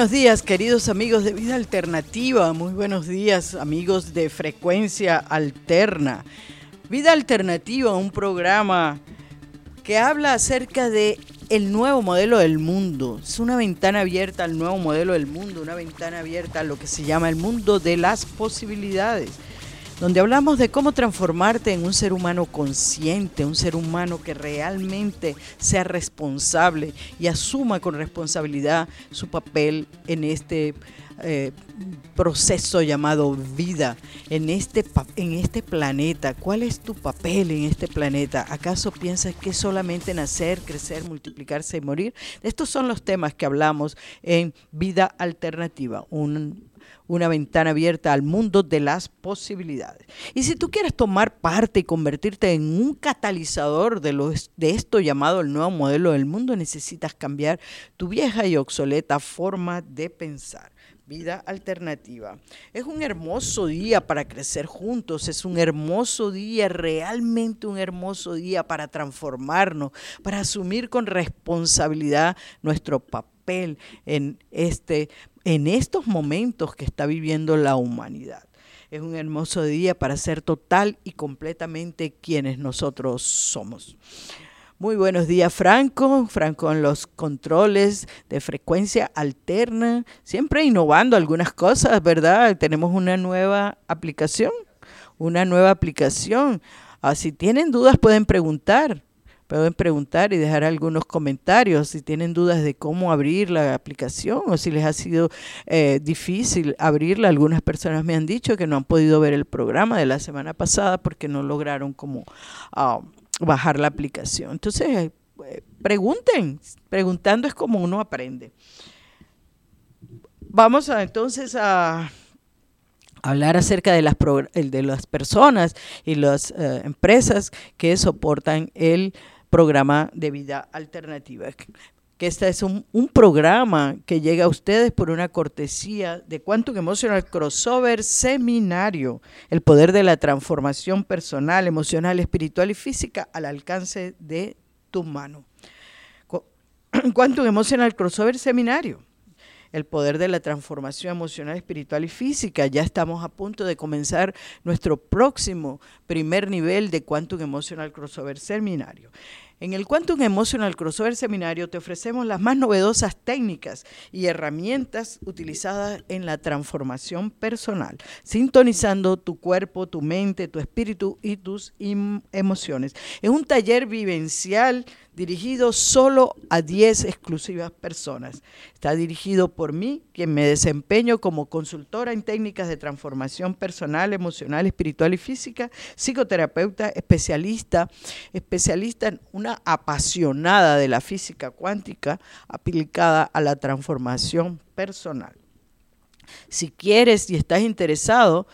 buenos días, queridos amigos de Vida Alternativa. Muy buenos días, amigos de Frecuencia Alterna. Vida Alternativa, un programa que habla acerca de el nuevo modelo del mundo. Es una ventana abierta al nuevo modelo del mundo, una ventana abierta a lo que se llama el mundo de las posibilidades donde hablamos de cómo transformarte en un ser humano consciente, un ser humano que realmente sea responsable y asuma con responsabilidad su papel en este eh, proceso llamado vida, en este, en este planeta. ¿Cuál es tu papel en este planeta? ¿Acaso piensas que solamente nacer, crecer, multiplicarse y morir? Estos son los temas que hablamos en Vida Alternativa, una ventana abierta al mundo de las posibilidades. Y si tú quieres tomar parte y convertirte en un catalizador de, de esto llamado el nuevo modelo del mundo, necesitas cambiar tu vieja y obsoleta forma de pensar vida alternativa. Es un hermoso día para crecer juntos, es un hermoso día, realmente un hermoso día para transformarnos, para asumir con responsabilidad nuestro papel en este en estos momentos que está viviendo la humanidad. Es un hermoso día para ser total y completamente quienes nosotros somos. Muy buenos días, Franco. Franco en los controles de frecuencia alterna, siempre innovando algunas cosas, ¿verdad? Tenemos una nueva aplicación, una nueva aplicación. Ah, si tienen dudas pueden preguntar pueden preguntar y dejar algunos comentarios si tienen dudas de cómo abrir la aplicación o si les ha sido eh, difícil abrirla. Algunas personas me han dicho que no han podido ver el programa de la semana pasada porque no lograron como ah, bajar la aplicación. Entonces, eh, pregunten, preguntando es como uno aprende. Vamos a, entonces a hablar acerca de las, de las personas y las eh, empresas que soportan el programa de vida alternativa. Que este es un, programa que llega a ustedes por una cortesía de Quantum Emotional Crossover Seminario, el poder de la transformación personal, emocional, espiritual y física al alcance de tu mano. Quantum Emotional Crossover Seminario el poder de la transformación emocional, espiritual y física. Ya estamos a punto de comenzar nuestro próximo primer nivel de Quantum Emotional Crossover Seminario. En el Quantum Emotional Crossover Seminario te ofrecemos las más novedosas técnicas y herramientas utilizadas en la transformación personal, sintonizando tu cuerpo, tu mente, tu espíritu y tus emociones. Es un taller vivencial dirigido solo a 10 exclusivas personas. Está dirigido por mí, quien me desempeño como consultora en técnicas de transformación personal, emocional, espiritual y física, psicoterapeuta, especialista, especialista en una apasionada de la física cuántica aplicada a la transformación personal. Si quieres y estás interesado,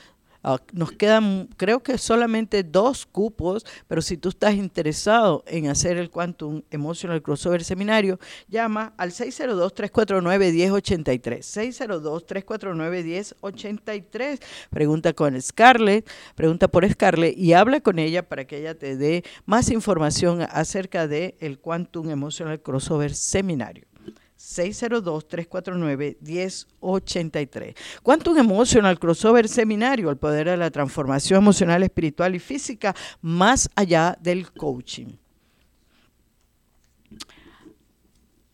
Ah, nos quedan, creo que solamente dos cupos, pero si tú estás interesado en hacer el Quantum Emotional Crossover Seminario, llama al 602-349-1083. 602-349-1083. Pregunta con Scarlett, pregunta por Scarlett y habla con ella para que ella te dé más información acerca del el Quantum Emotional Crossover Seminario. 602-349-1083. Quantum Emotional Crossover Seminario, el poder de la transformación emocional, espiritual y física más allá del coaching.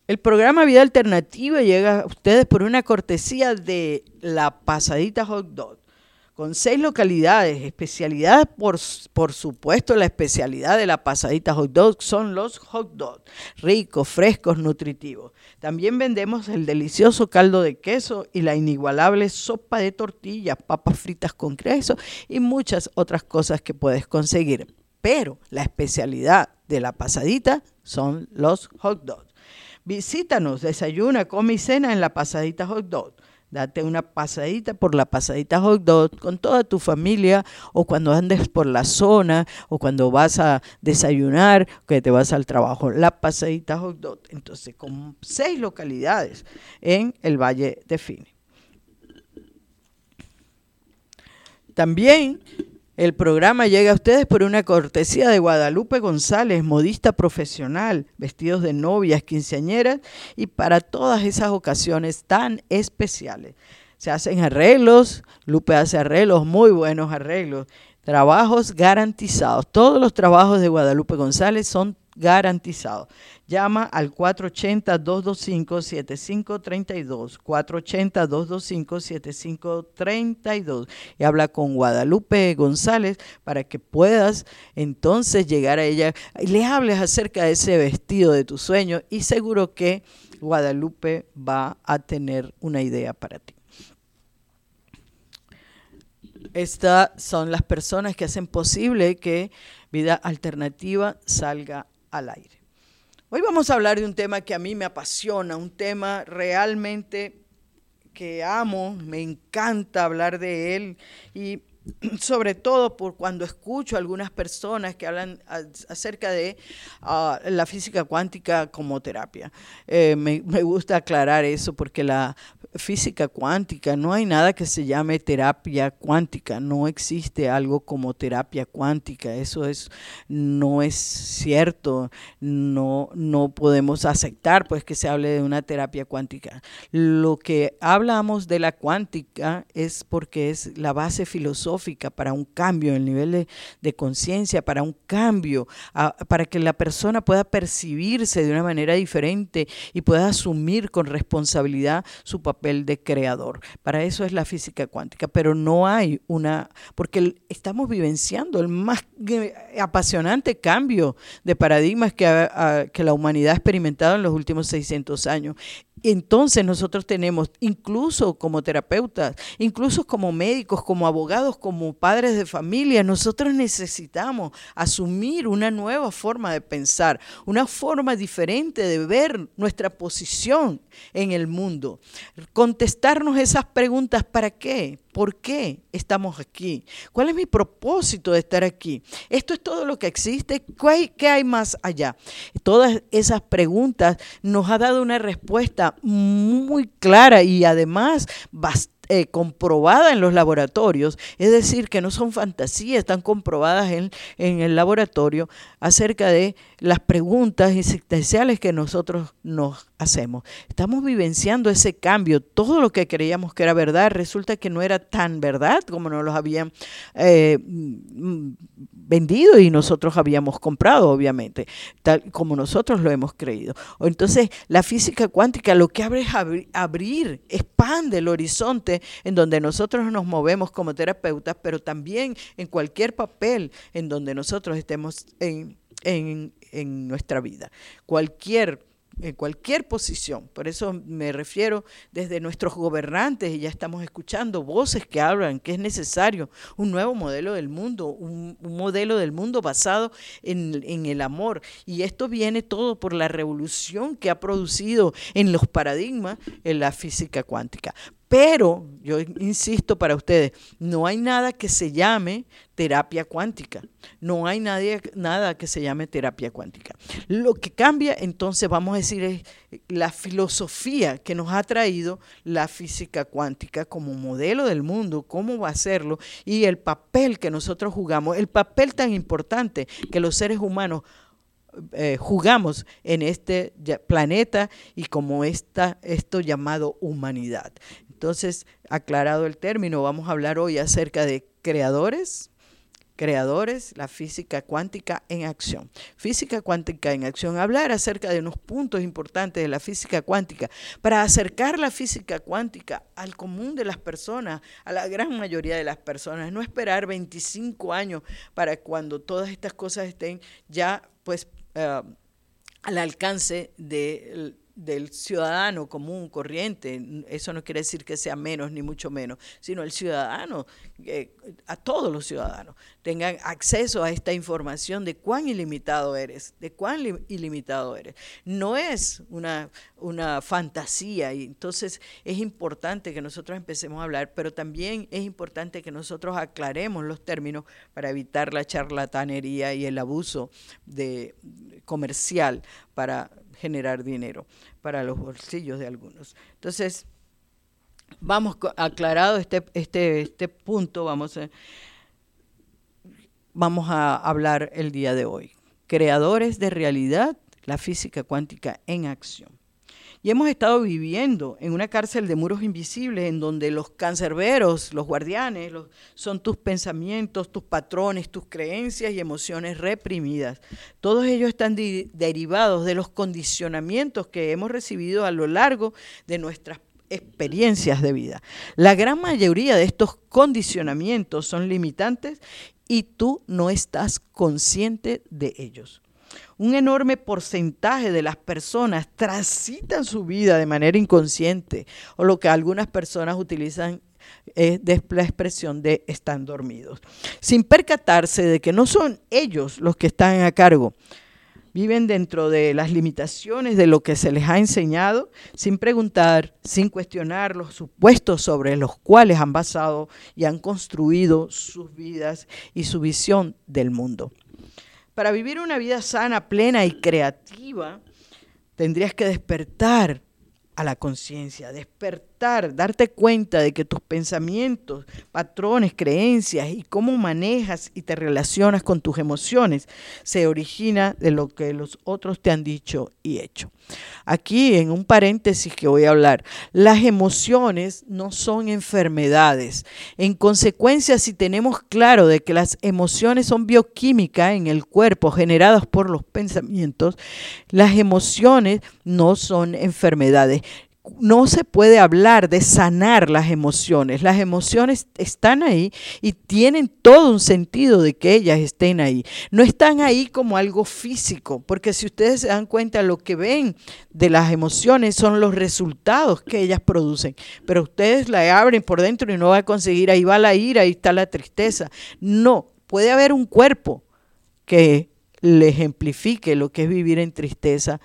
El programa Vida Alternativa llega a ustedes por una cortesía de la Pasadita Hot Dog con seis localidades, especialidad, por, por supuesto, la especialidad de la pasadita hot dog son los hot dogs, ricos, frescos, nutritivos. También vendemos el delicioso caldo de queso y la inigualable sopa de tortillas, papas fritas con queso y muchas otras cosas que puedes conseguir. Pero la especialidad de la pasadita son los hot dogs. Visítanos, desayuna, come y cena en la pasadita hot dog date una pasadita por la pasadita hot con toda tu familia o cuando andes por la zona o cuando vas a desayunar, que te vas al trabajo, la pasadita hot dog. Entonces, con seis localidades en el Valle de Fini. También El programa llega a ustedes por una cortesía de Guadalupe González, modista profesional, vestidos de novias, quinceañeras y para todas esas ocasiones tan especiales. Se hacen arreglos, Lupe hace arreglos, muy buenos arreglos, trabajos garantizados. Todos los trabajos de Guadalupe González son garantizados. Llama al 480-225-7532, 480-225-7532 y habla con Guadalupe González para que puedas entonces llegar a ella y le hables acerca de ese vestido de tu sueño y seguro que Guadalupe va a tener una idea para ti. Estas son las personas que hacen posible que Vida Alternativa salga al aire. Hoy vamos a hablar de un tema que a mí me apasiona, un tema realmente que amo, me encanta hablar de él y sobre todo por cuando escucho a algunas personas que hablan acerca de ah, la física cuántica como terapia. Eh, me, gusta aclarar eso porque la física cuántica no hay nada que se llame terapia cuántica, no existe algo como terapia cuántica, eso es, no es cierto, no, no podemos aceptar pues que se hable de una terapia cuántica. Lo que hablamos de la cuántica es porque es la base filosófica para un cambio en el nivel de, conciencia, para un cambio, para que la persona pueda percibirse de una manera diferente y pueda asumir con responsabilidad su papel de creador. Para eso es la física cuántica, pero no hay una, porque estamos vivenciando el más apasionante cambio de paradigmas que, que la humanidad ha experimentado en los últimos 600 años entonces nosotros tenemos, incluso como terapeutas, incluso como médicos, como abogados, como padres de familia, nosotros necesitamos asumir una nueva forma de pensar, una forma diferente de ver nuestra posición en el mundo. Contestarnos esas preguntas, ¿para qué? ¿Por qué estamos aquí? ¿Cuál es mi propósito de estar aquí? ¿Esto es todo lo que existe? ¿Qué hay más allá? Todas esas preguntas nos ha dado una respuesta muy clara y además bastante eh, comprobada en los laboratorios, es decir, que no son fantasías, están comprobadas en, en el laboratorio acerca de las preguntas existenciales que nosotros nos hacemos. Estamos vivenciando ese cambio. Todo lo que creíamos que era verdad resulta que no era tan verdad como nos lo habían eh, mm, vendido y nosotros habíamos comprado, obviamente, tal como nosotros lo hemos creído. Entonces, la física cuántica lo que abre es abrir, expande el horizonte en donde nosotros nos movemos como terapeutas, pero también en cualquier papel en donde nosotros estemos en, en, en nuestra vida. Cualquier en cualquier posición. Por eso me refiero desde nuestros gobernantes, y ya estamos escuchando voces que hablan que es necesario un nuevo modelo del mundo, un, modelo del mundo basado en, en, el amor. Y esto viene todo por la revolución que ha producido en los paradigmas en la física cuántica. Pero, yo insisto para ustedes, no hay nada que se llame terapia cuántica. No hay nadie, nada que se llame terapia cuántica. Lo que cambia, entonces, vamos a decir, es la filosofía que nos ha traído la física cuántica como modelo del mundo, cómo va a hacerlo y el papel que nosotros jugamos, el papel tan importante que los seres humanos eh, jugamos en este planeta y como esta, esto llamado humanidad. Entonces, aclarado el término, vamos a hablar hoy acerca de creadores, creadores, la física cuántica en acción. Física cuántica en acción, hablar acerca de unos puntos importantes de la física cuántica para acercar la física cuántica al común de las personas, a la gran mayoría de las personas, no esperar 25 años para cuando todas estas cosas estén ya pues eh, al alcance de del ciudadano común, corriente, eso no quiere decir que sea menos ni mucho menos, sino el ciudadano, eh, a todos los ciudadanos, tengan acceso a esta información de cuán ilimitado eres, de cuán ilimitado eres. No es una, una fantasía y entonces es importante que nosotros empecemos a hablar, pero también es importante que nosotros aclaremos los términos para evitar la charlatanería y el abuso de, comercial para generar dinero para los bolsillos de algunos. Entonces, vamos aclarado este, este, este punto, vamos a, vamos a hablar el día de hoy. Creadores de realidad, la física cuántica en acción. Y hemos estado viviendo en una cárcel de muros invisibles en donde los cancerberos, los guardianes, son tus pensamientos, tus patrones, tus creencias y emociones reprimidas. Todos ellos están derivados de los condicionamientos que hemos recibido a lo largo de nuestras experiencias de vida. La gran mayoría de estos condicionamientos son limitantes y tú no estás consciente de ellos un enorme porcentaje de las personas transitan su vida de manera inconsciente o lo que algunas personas utilizan es la expresión de están dormidos, sin percatarse de que no son ellos los que están a cargo. Viven dentro de las limitaciones de lo que se les ha enseñado, sin preguntar, sin cuestionar los supuestos sobre los cuales han basado y han construido sus vidas y su visión del mundo. Para vivir una vida sana, plena y creativa, tendrías que despertar a la conciencia, despertar, darte cuenta de que tus pensamientos, patrones, creencias y cómo manejas y te relacionas con tus emociones se origina de lo que los otros te han dicho y hecho. Aquí en un paréntesis que voy a hablar, las emociones no son enfermedades. En consecuencia, si tenemos claro de que las emociones son bioquímica en el cuerpo generadas por los pensamientos, las emociones no son enfermedades no se puede hablar de sanar las emociones. Las emociones están ahí y tienen todo un sentido de que ellas estén ahí. No están ahí como algo físico, porque si ustedes se dan cuenta, lo que ven de las emociones son los resultados que ellas producen. Pero ustedes la abren por dentro y no va a conseguir, ahí va la ira, ahí está la tristeza. No, puede haber un cuerpo que le ejemplifique lo que es vivir en tristeza,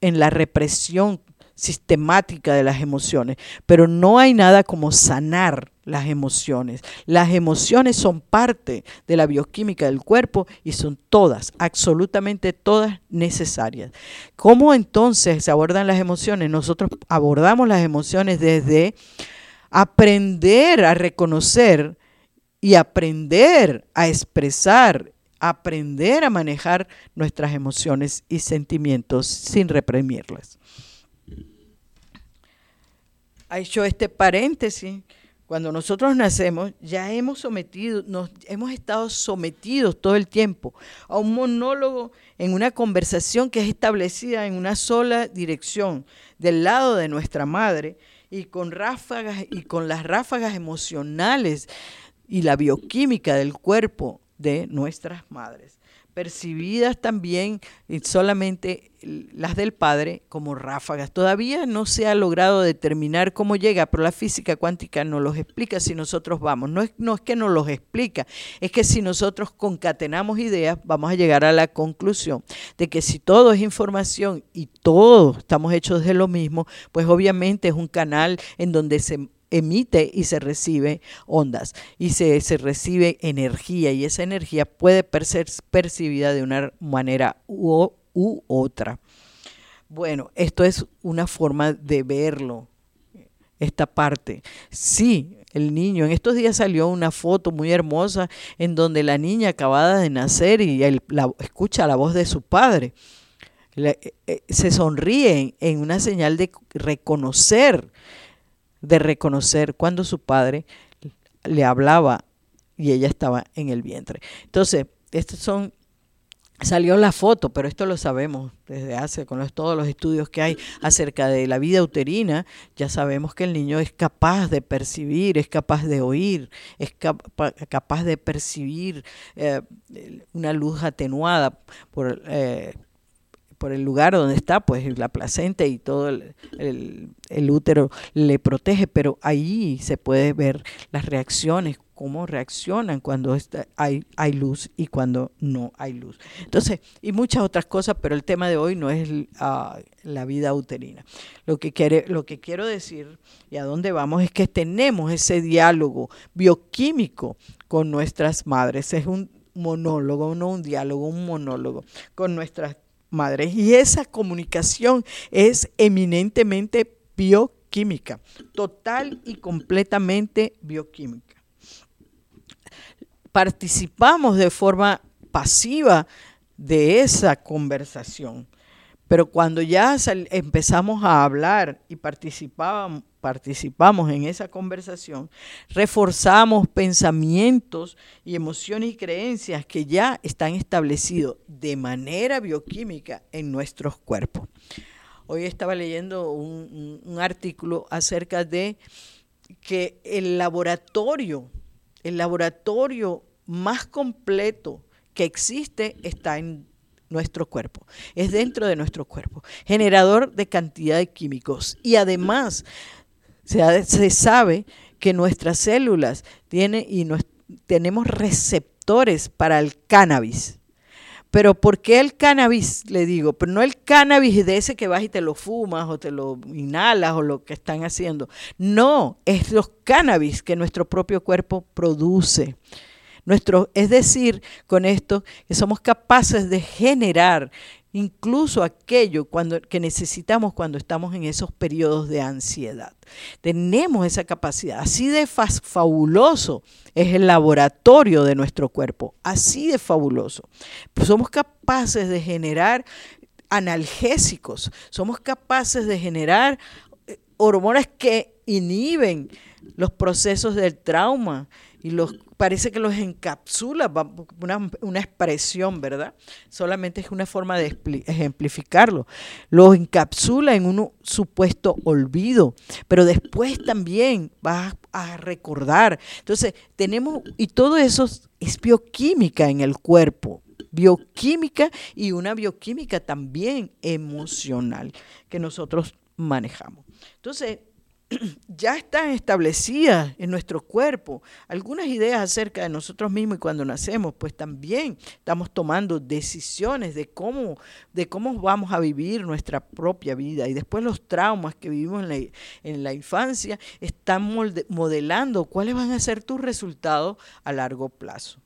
en la represión sistemática de las emociones, pero no hay nada como sanar las emociones. Las emociones son parte de la bioquímica del cuerpo y son todas, absolutamente todas necesarias. ¿Cómo entonces se abordan las emociones? Nosotros abordamos las emociones desde aprender a reconocer y aprender a expresar aprender a manejar nuestras emociones y sentimientos sin reprimirlas ha hecho este paréntesis. Cuando nosotros nacemos, ya hemos sometido, nos hemos estado sometidos todo el tiempo a un monólogo en una conversación que es establecida en una sola dirección, del lado de nuestra madre, y con ráfagas y con las ráfagas emocionales y la bioquímica del cuerpo de nuestras madres percibidas también solamente las del Padre como ráfagas. Todavía no se ha logrado determinar cómo llega, pero la física cuántica nos los explica si nosotros vamos. No es, no es que nos los explica, es que si nosotros concatenamos ideas, vamos a llegar a la conclusión de que si todo es información y todos estamos hechos de lo mismo, pues obviamente es un canal en donde se emite y se recibe ondas y se, recibe energía y esa energía puede ser percibida de una manera u, otra. Bueno, esto es una forma de verlo, esta parte. Sí, el niño, en estos días salió una foto muy hermosa en donde la niña acabada de nacer y escucha la voz de su padre. Eh, eh, se sonríe en una señal de reconocer de reconocer cuando su padre le hablaba y ella estaba en el vientre. Entonces, estos son Salió la foto, pero esto lo sabemos desde hace, con todos los estudios que hay acerca de la vida uterina, ya sabemos que el niño es capaz de percibir, es capaz de oír, es capaz de percibir eh, una luz atenuada por, eh, por el lugar donde está, pues la placenta y todo el, útero le protege, pero ahí se puede ver las reacciones, cómo reaccionan cuando está, hay, hay luz y cuando no hay luz. Entonces, y muchas otras cosas, pero el tema de hoy no es ah, la vida uterina. Lo que, quiere, lo que quiero decir y a dónde vamos es que tenemos ese diálogo bioquímico con nuestras madres. Es un monólogo, no un diálogo, un monólogo con nuestras madres. Y esa comunicación es eminentemente bioquímica, total y completamente bioquímica. participamos de forma pasiva de esa conversación. Pero cuando ya empezamos a hablar y participamos, participamos en esa conversación, reforzamos pensamientos y emociones y creencias que ya están establecidos de manera bioquímica en nuestros cuerpos. Hoy estaba leyendo un, un artículo acerca de que el laboratorio, el laboratorio más completo que existe está en nuestro cuerpo, es dentro de nuestro cuerpo, generador de cantidad de químicos. Y además se, se sabe que nuestras células tienen y tenemos receptores para el cannabis. Pero ¿por qué el cannabis? Le digo, pero no el cannabis de ese que vas y te lo fumas o te lo inhalas o lo que están haciendo. No, es los cannabis que nuestro propio cuerpo produce. Nuestro, es decir, con esto, que somos capaces de generar incluso aquello cuando, que necesitamos cuando estamos en esos periodos de ansiedad. Tenemos esa capacidad. Así de fabuloso es el laboratorio de nuestro cuerpo. Así de fabuloso. somos capaces de generar analgésicos. Somos capaces de generar eh, hormonas que inhiben los procesos del trauma y los parece que los encapsula, una, una, expresión, ¿verdad? Solamente es una forma de ejemplificarlo. Los encapsula en un supuesto olvido, pero después también vas a recordar. Entonces, tenemos, y todo eso es bioquímica en el cuerpo, bioquímica y una bioquímica también emocional que nosotros manejamos. Entonces, ya están establecidas en nuestro cuerpo algunas ideas acerca de nosotros mismos y cuando nacemos, pues también estamos tomando decisiones de cómo, de cómo vamos a vivir nuestra propia vida. Y después los traumas que vivimos en la, infancia están modelando cuáles van a ser tus resultados a largo plazo.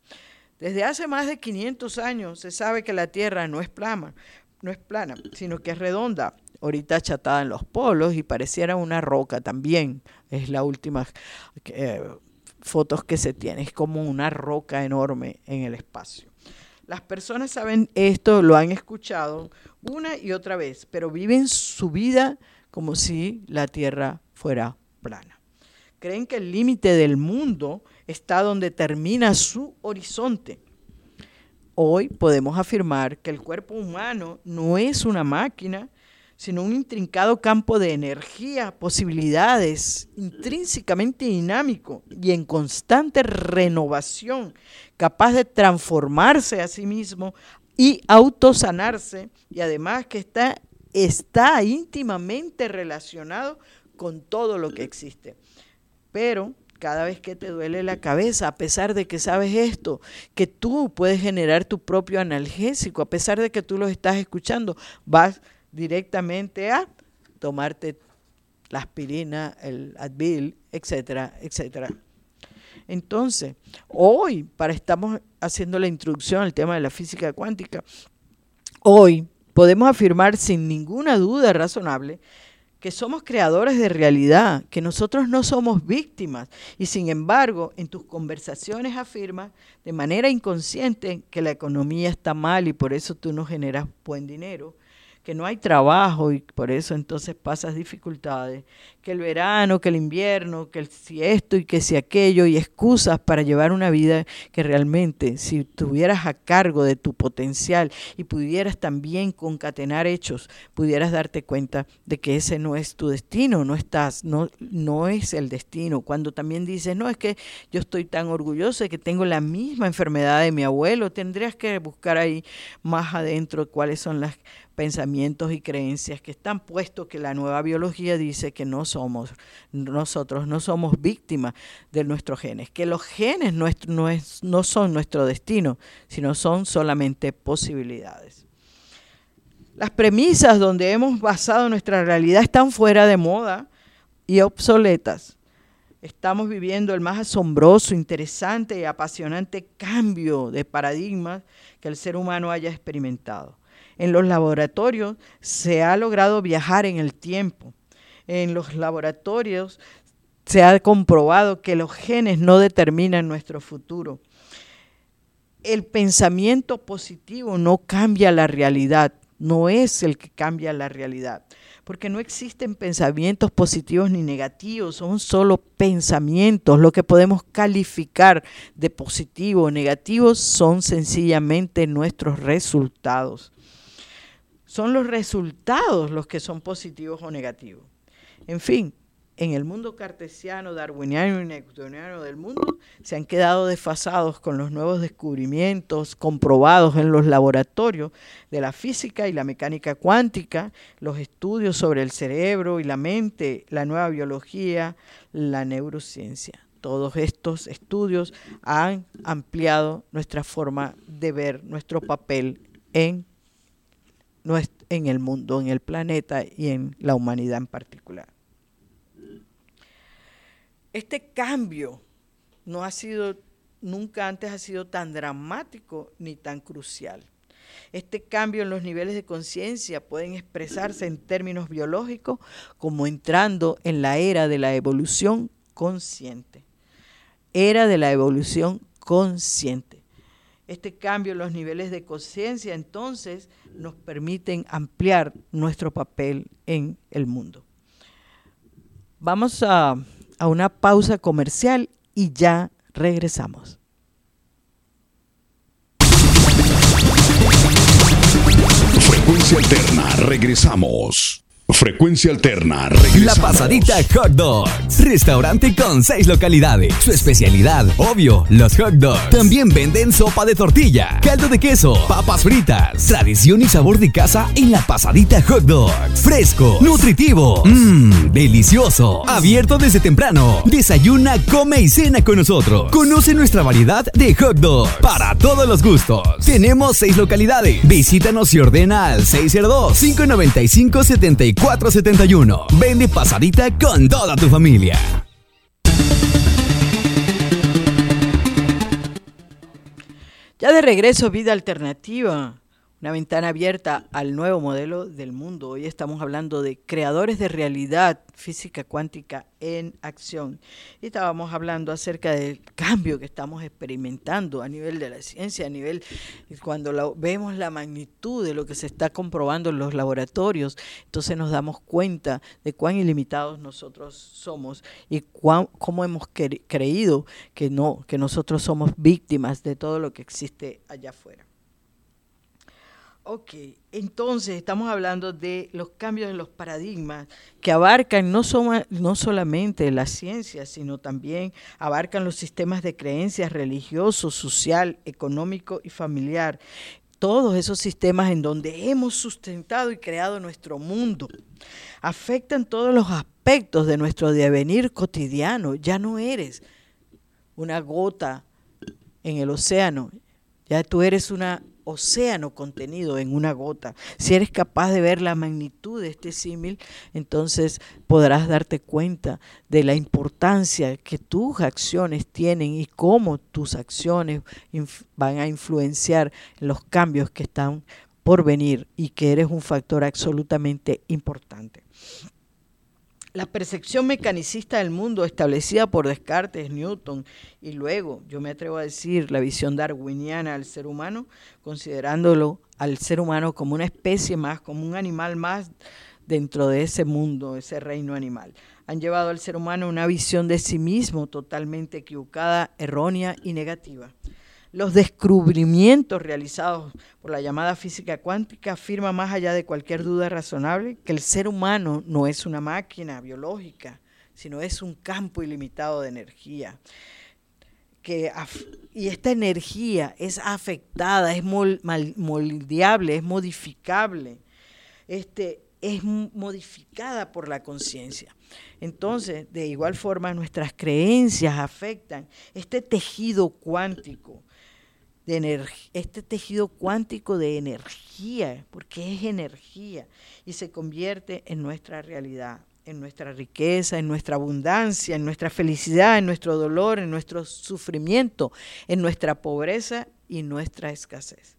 Desde hace más de 500 años se sabe que la Tierra no es plana, no es plana, sino que es redonda ahorita achatada en los polos y pareciera una roca también. Es la última eh, fotos que se tiene, es como una roca enorme en el espacio. Las personas saben esto, lo han escuchado una y otra vez, pero viven su vida como si la Tierra fuera plana. Creen que el límite del mundo está donde termina su horizonte. Hoy podemos afirmar que el cuerpo humano no es una máquina sino un intrincado campo de energía, posibilidades, intrínsecamente dinámico y en constante renovación, capaz de transformarse a sí mismo y autosanarse, y además que está, está íntimamente relacionado con todo lo que existe. Pero cada vez que te duele la cabeza, a pesar de que sabes esto, que tú puedes generar tu propio analgésico, a pesar de que tú lo estás escuchando, vas directamente a tomarte la aspirina, el Advil, etcétera, etcétera. Entonces, hoy, para estamos haciendo la introducción al tema de la física cuántica, hoy podemos afirmar sin ninguna duda razonable que somos creadores de realidad, que nosotros no somos víctimas. Y sin embargo, en tus conversaciones afirmas de manera inconsciente que la economía está mal y por eso tú no generas buen dinero, que no hay trabajo y por eso entonces pasas dificultades, que el verano, que el invierno, que si esto y que si aquello, y excusas para llevar una vida que realmente, si tuvieras a cargo de tu potencial y pudieras también concatenar hechos, pudieras darte cuenta de que ese no es tu destino, no estás, no, no es el destino. Cuando también dices, no, es que yo estoy tan orgulloso de que tengo la misma enfermedad de mi abuelo, tendrías que buscar ahí más adentro cuáles son las pensamientos y creencias que están puestos que la nueva biología dice que no somos nosotros no somos víctimas de nuestros genes, que los genes no, no son nuestro destino, sino son solamente posibilidades. Las premisas donde hemos basado nuestra realidad están fuera de moda y obsoletas. Estamos viviendo el más asombroso, interesante y apasionante cambio de paradigma que el ser humano haya experimentado. En los laboratorios se ha logrado viajar en el tiempo. En los laboratorios se ha comprobado que los genes no determinan nuestro futuro. el pensamiento positivo no cambia la realidad, no es el que cambia la realidad, porque no existen pensamientos positivos ni negativos, son solo pensamientos. Lo que podemos calificar de positivo o negativo son sencillamente nuestros resultados. Son los resultados los que son positivos o negativos. En fin, en el mundo cartesiano, darwiniano y newtoniano del mundo se han quedado desfasados con los nuevos descubrimientos comprobados en los laboratorios de la física y la mecánica cuántica, los estudios sobre el cerebro y la mente, la nueva biología, la neurociencia. Todos estos estudios han ampliado nuestra forma de ver nuestro papel en, en el mundo, en el planeta y en la humanidad en particular. Este cambio no ha sido, nunca antes ha sido tan dramático ni tan crucial. Este cambio en los niveles de conciencia pueden expresarse en términos biológicos como entrando en la era de la evolución consciente. Era de la evolución consciente. Este cambio en los niveles de conciencia entonces nos permiten ampliar nuestro papel en el mundo. Vamos a a una pausa comercial y ya regresamos. Frecuencia alterna, regresamos. Frecuencia alterna. La Pasadita Hot Dogs. Restaurante con seis localidades. Su especialidad, obvio, los hot dogs. También venden sopa de tortilla, caldo de queso, papas fritas. Tradición y sabor de casa en La Pasadita Hot Dogs. Fresco, nutritivo, mmm, delicioso. Abierto desde temprano. Desayuna, come y cena con nosotros. Conoce nuestra variedad de hot dogs para todos los gustos. Tenemos seis localidades. Visítanos y ordena al 602 595 74 471. Vende pasadita con toda tu familia. Ya de regreso, vida alternativa una ventana abierta al nuevo modelo del mundo. Hoy estamos hablando de creadores de realidad física cuántica en acción. Y estábamos hablando acerca del cambio que estamos experimentando a nivel de la ciencia, a nivel, cuando vemos la magnitud de lo que se está comprobando en los laboratorios, entonces nos damos cuenta de cuán ilimitados nosotros somos y cuán, cómo hemos creído que no, que nosotros somos víctimas de todo lo que existe allá afuera. Ok, entonces estamos hablando de los cambios en los paradigmas que abarcan no, no solamente la ciencia, sino también abarcan los sistemas de creencias religioso, social, económico y familiar. Todos esos sistemas en donde hemos sustentado y creado nuestro mundo afectan todos los aspectos de nuestro devenir cotidiano. Ya no eres una gota en el océano, ya tú eres una océano contenido en una gota. Si eres capaz de ver la magnitud de este símil, entonces podrás darte cuenta de la importancia que tus acciones tienen y cómo tus acciones van a influenciar los cambios que están por venir y que eres un factor absolutamente importante. La percepción mecanicista del mundo establecida por Descartes, Newton y luego, yo me atrevo a decir, la visión darwiniana del ser humano, considerándolo al ser humano como una especie más, como un animal más dentro de ese mundo, ese reino animal. Han llevado al ser humano una visión de sí mismo totalmente equivocada, errónea y negativa. Los descubrimientos realizados por la llamada física cuántica afirman más allá de cualquier duda razonable que el ser humano no es una máquina biológica, sino es un campo ilimitado de energía. Que, y esta energía es afectada, es moldeable, es modificable, este, es modificada por la conciencia. Entonces, de igual forma, nuestras creencias afectan este tejido cuántico de este tejido cuántico de energía, porque es energía, y se convierte en nuestra realidad, en nuestra riqueza, en nuestra abundancia, en nuestra felicidad, en nuestro dolor, en nuestro sufrimiento, en nuestra pobreza y nuestra escasez.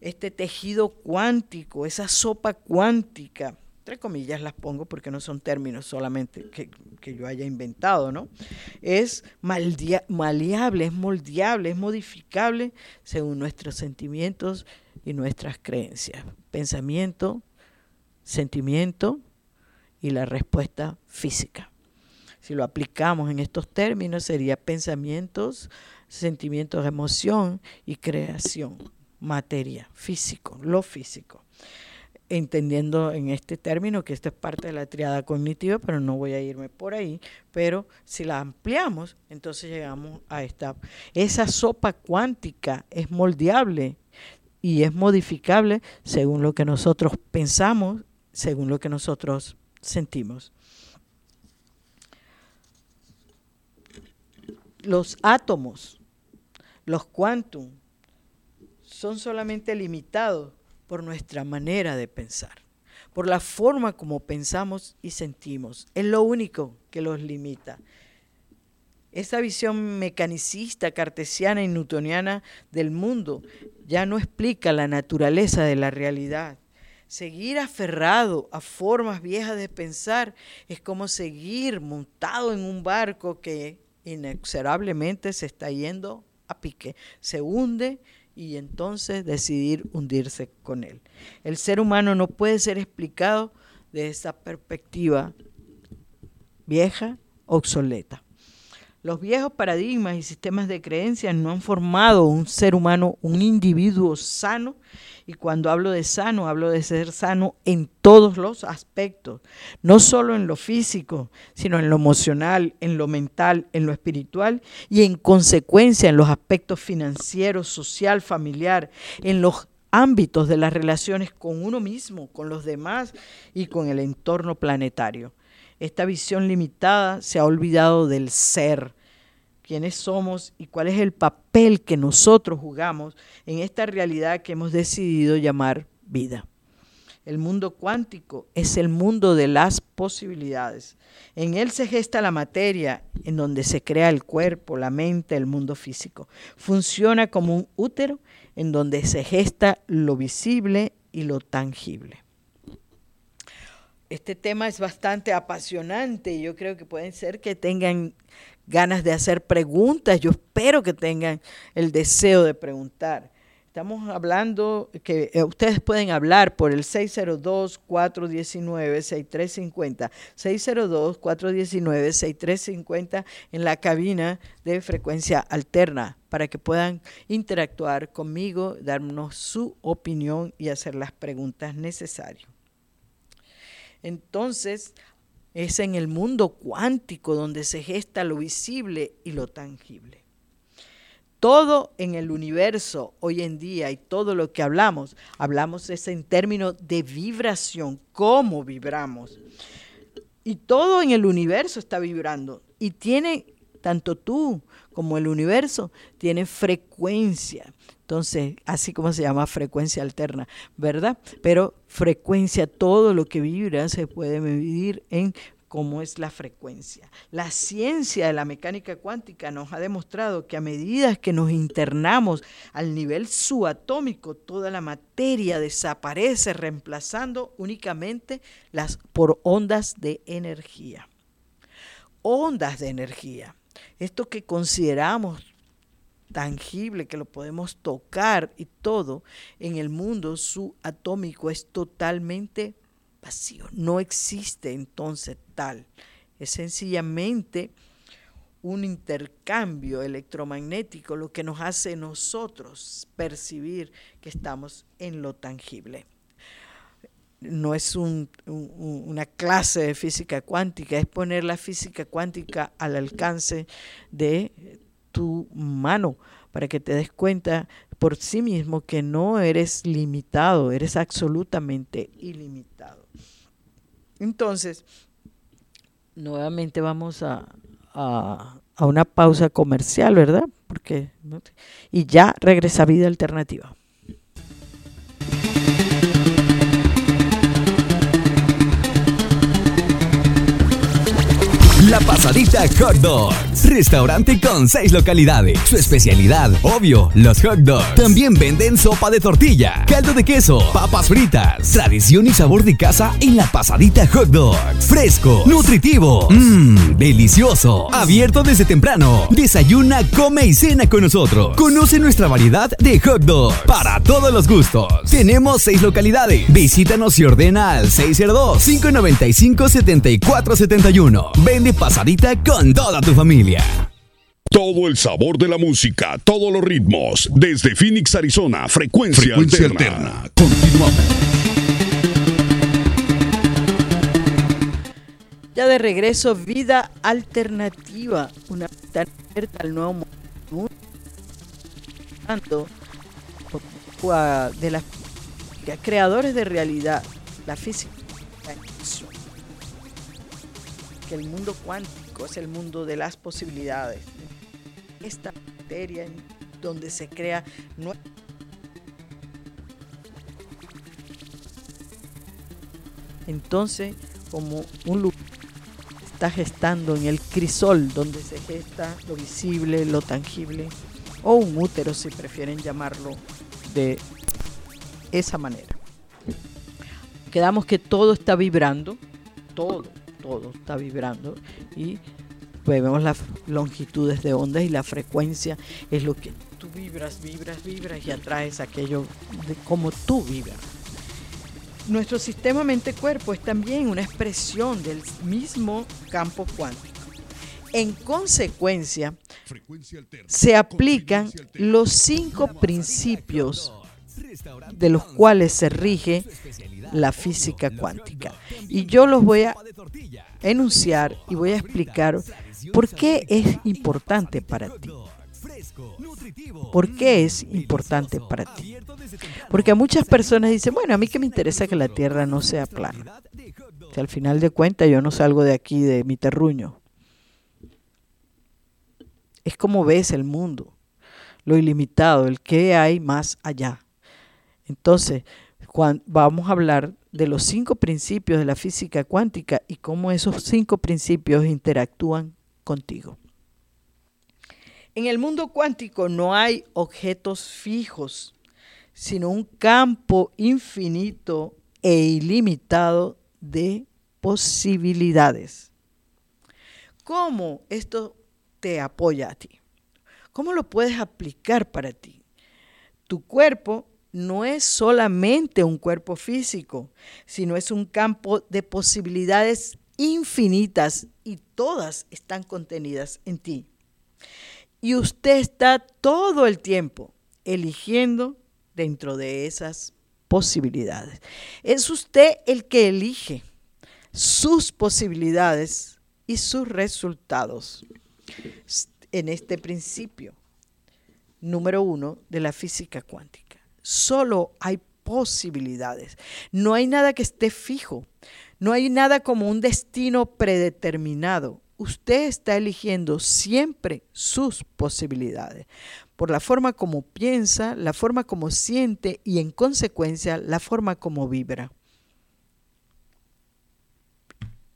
Este tejido cuántico, esa sopa cuántica entre comillas las pongo porque no son términos solamente que, yo haya inventado, ¿no? Es maleable, es moldeable, es modificable según nuestros sentimientos y nuestras creencias. Pensamiento, sentimiento y la respuesta física. Si lo aplicamos en estos términos, sería pensamientos, sentimientos, emoción y creación, materia, físico, lo físico entendiendo en este término que esto es parte de la triada cognitiva, pero no voy a irme por ahí, pero si la ampliamos, entonces llegamos a esta. Esa sopa cuántica es moldeable y es modificable según lo que nosotros pensamos, según lo que nosotros sentimos. Los átomos, los quantum, son solamente limitados por nuestra manera de pensar, por la forma como pensamos y sentimos. Es lo único que los limita. Esa visión mecanicista, cartesiana y newtoniana del mundo ya no explica la naturaleza de la realidad. Seguir aferrado a formas viejas de pensar es como seguir montado en un barco que inexorablemente se está yendo a pique, se hunde y entonces decidir hundirse con él. El ser humano no puede ser explicado de esa perspectiva vieja, obsoleta. Los viejos paradigmas y sistemas de creencias no han formado un ser humano, un individuo sano y cuando hablo de sano, hablo de ser sano en todos los aspectos, no solo en lo físico, sino en lo emocional, en lo mental, en lo espiritual y en consecuencia en los aspectos financieros, social, familiar, en los ámbitos de las relaciones con uno mismo, con los demás y con el entorno planetario. Esta visión limitada se ha olvidado del ser, quiénes somos y cuál es el papel que nosotros jugamos en esta realidad que hemos decidido llamar vida. El mundo cuántico es el mundo de las posibilidades. En él se gesta la materia, en donde se crea el cuerpo, la mente, el mundo físico. Funciona como un útero en donde se gesta lo visible y lo tangible. Este tema es bastante apasionante y yo creo que pueden ser que tengan ganas de hacer preguntas. Yo espero que tengan el deseo de preguntar. Estamos hablando que eh, ustedes pueden hablar por el 602-419-6350, 602-419-6350 en la cabina de frecuencia alterna para que puedan interactuar conmigo, darnos su opinión y hacer las preguntas necesarias. Entonces, es en el mundo cuántico donde se gesta lo visible y lo tangible. Todo en el universo hoy en día y todo lo que hablamos, hablamos es en términos de vibración, cómo vibramos. Y todo en el universo está vibrando y tiene, tanto tú como el universo, tiene frecuencia. Entonces, así como se llama frecuencia alterna, ¿verdad? Pero frecuencia, todo lo que vibra se puede medir en cómo es la frecuencia. La ciencia de la mecánica cuántica nos ha demostrado que a medida que nos internamos al nivel subatómico, toda la materia desaparece reemplazando únicamente las por ondas de energía. Ondas de energía. Esto que consideramos tangible, que lo podemos tocar y todo, en el mundo subatómico es totalmente vacío. No existe entonces tal. Es sencillamente un intercambio electromagnético lo que nos hace nosotros percibir que estamos en lo tangible. No es una clase de física cuántica, es poner la física cuántica al alcance de tu mano para que te des cuenta por sí mismo que no eres limitado, eres absolutamente ilimitado. Entonces, nuevamente vamos a, una pausa comercial, ¿verdad? Porque, y ya regresa Vida Alternativa. La Pasadita Hot Dogs. Restaurante con seis localidades. Su especialidad, obvio, los hot dogs. También venden sopa de tortilla, caldo de queso, papas fritas. Tradición y sabor de casa en La Pasadita Hot Dogs. Fresco, nutritivo, mmm, delicioso. Abierto desde temprano. Desayuna, come y cena con nosotros. Conoce nuestra variedad de hot dogs para todos los gustos. Tenemos seis localidades. Visítanos y ordena al 602-595-7471. Vende pasadita con toda tu familia. Todo el sabor de la música, todos los ritmos. Desde Phoenix, Arizona, frecuencia, alterna. Continuamos. Ya de regreso, vida alternativa, una abierta al nuevo mundo. Tanto de las creadores de realidad, la física, el mundo cuántico es el mundo de las posibilidades. Esta materia donde se crea entonces como un lugar está gestando en el crisol donde se gesta lo visible, lo tangible o un útero si prefieren llamarlo de esa manera. Quedamos que todo está vibrando, todo, todo está vibrando y vemos las longitudes de ondas y la frecuencia es lo que tú vibras, vibras, vibras y atraes aquello de cómo tú vibras. Nuestro sistema mente-cuerpo es también una expresión del mismo campo cuántico. En consecuencia, se aplican los cinco principios de los cuales se rige la física cuántica. Y yo los voy a enunciar y voy a explicar por qué es importante para ti. ¿Por qué es importante para ti? Porque a muchas personas dicen, bueno, a mí que me interesa que la Tierra no sea plana. Si al final de cuentas yo no salgo de aquí, de mi terruño. Es como ves el mundo, lo ilimitado, el que hay más allá. Entonces, vamos a hablar de los cinco principios de la física cuántica y cómo esos cinco principios interactúan contigo. En el mundo cuántico no hay objetos fijos, sino un campo infinito e ilimitado de posibilidades. ¿Cómo esto te apoya a ti? ¿Cómo lo puedes aplicar para ti? Tu cuerpo no es solamente un cuerpo físico, sino es un campo de posibilidades infinitas y todas están contenidas en ti. Y usted está todo el tiempo eligiendo dentro de esas posibilidades. Es usted el que elige sus posibilidades y sus resultados en este principio número uno de la física cuántica solo hay posibilidades. No hay nada que esté fijo. No hay nada como un destino predeterminado. Usted está eligiendo siempre sus posibilidades, por la forma como piensa, la forma como siente y en consecuencia la forma como vibra.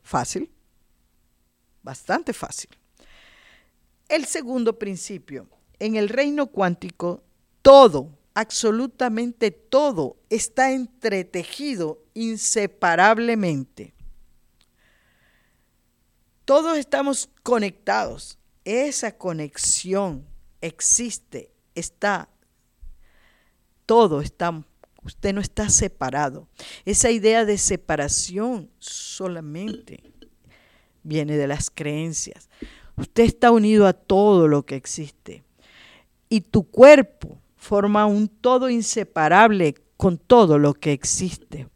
Fácil, bastante fácil. El segundo principio, en el reino cuántico, todo absolutamente todo está entretejido inseparablemente. Todos estamos conectados. Esa conexión existe, está. Todo está. Usted no está separado. Esa idea de separación solamente viene de las creencias. Usted está unido a todo lo que existe. Y tu cuerpo forma un todo inseparable con todo lo que existe.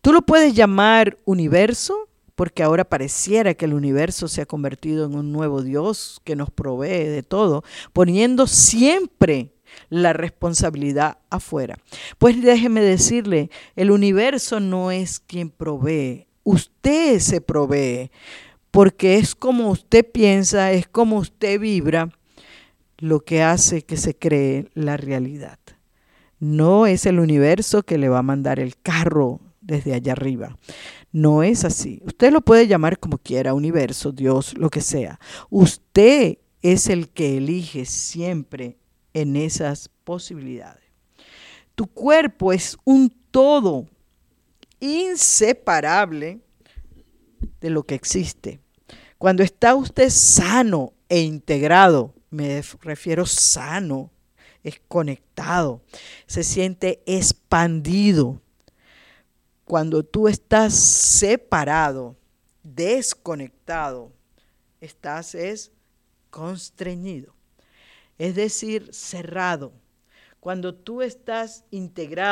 Tú lo puedes llamar universo, porque ahora pareciera que el universo se ha convertido en un nuevo Dios que nos provee de todo, poniendo siempre la responsabilidad afuera. Pues déjeme decirle, el universo no es quien provee, usted se provee, porque es como usted piensa, es como usted vibra lo que hace que se cree la realidad. No es el universo que le va a mandar el carro desde allá arriba. No es así. Usted lo puede llamar como quiera, universo, Dios, lo que sea. Usted es el que elige siempre en esas posibilidades. Tu cuerpo es un todo inseparable de lo que existe. Cuando está usted sano e integrado, me refiero sano, es conectado, se siente expandido. Cuando tú estás separado, desconectado, estás es constreñido, es decir, cerrado. Cuando tú estás integrado,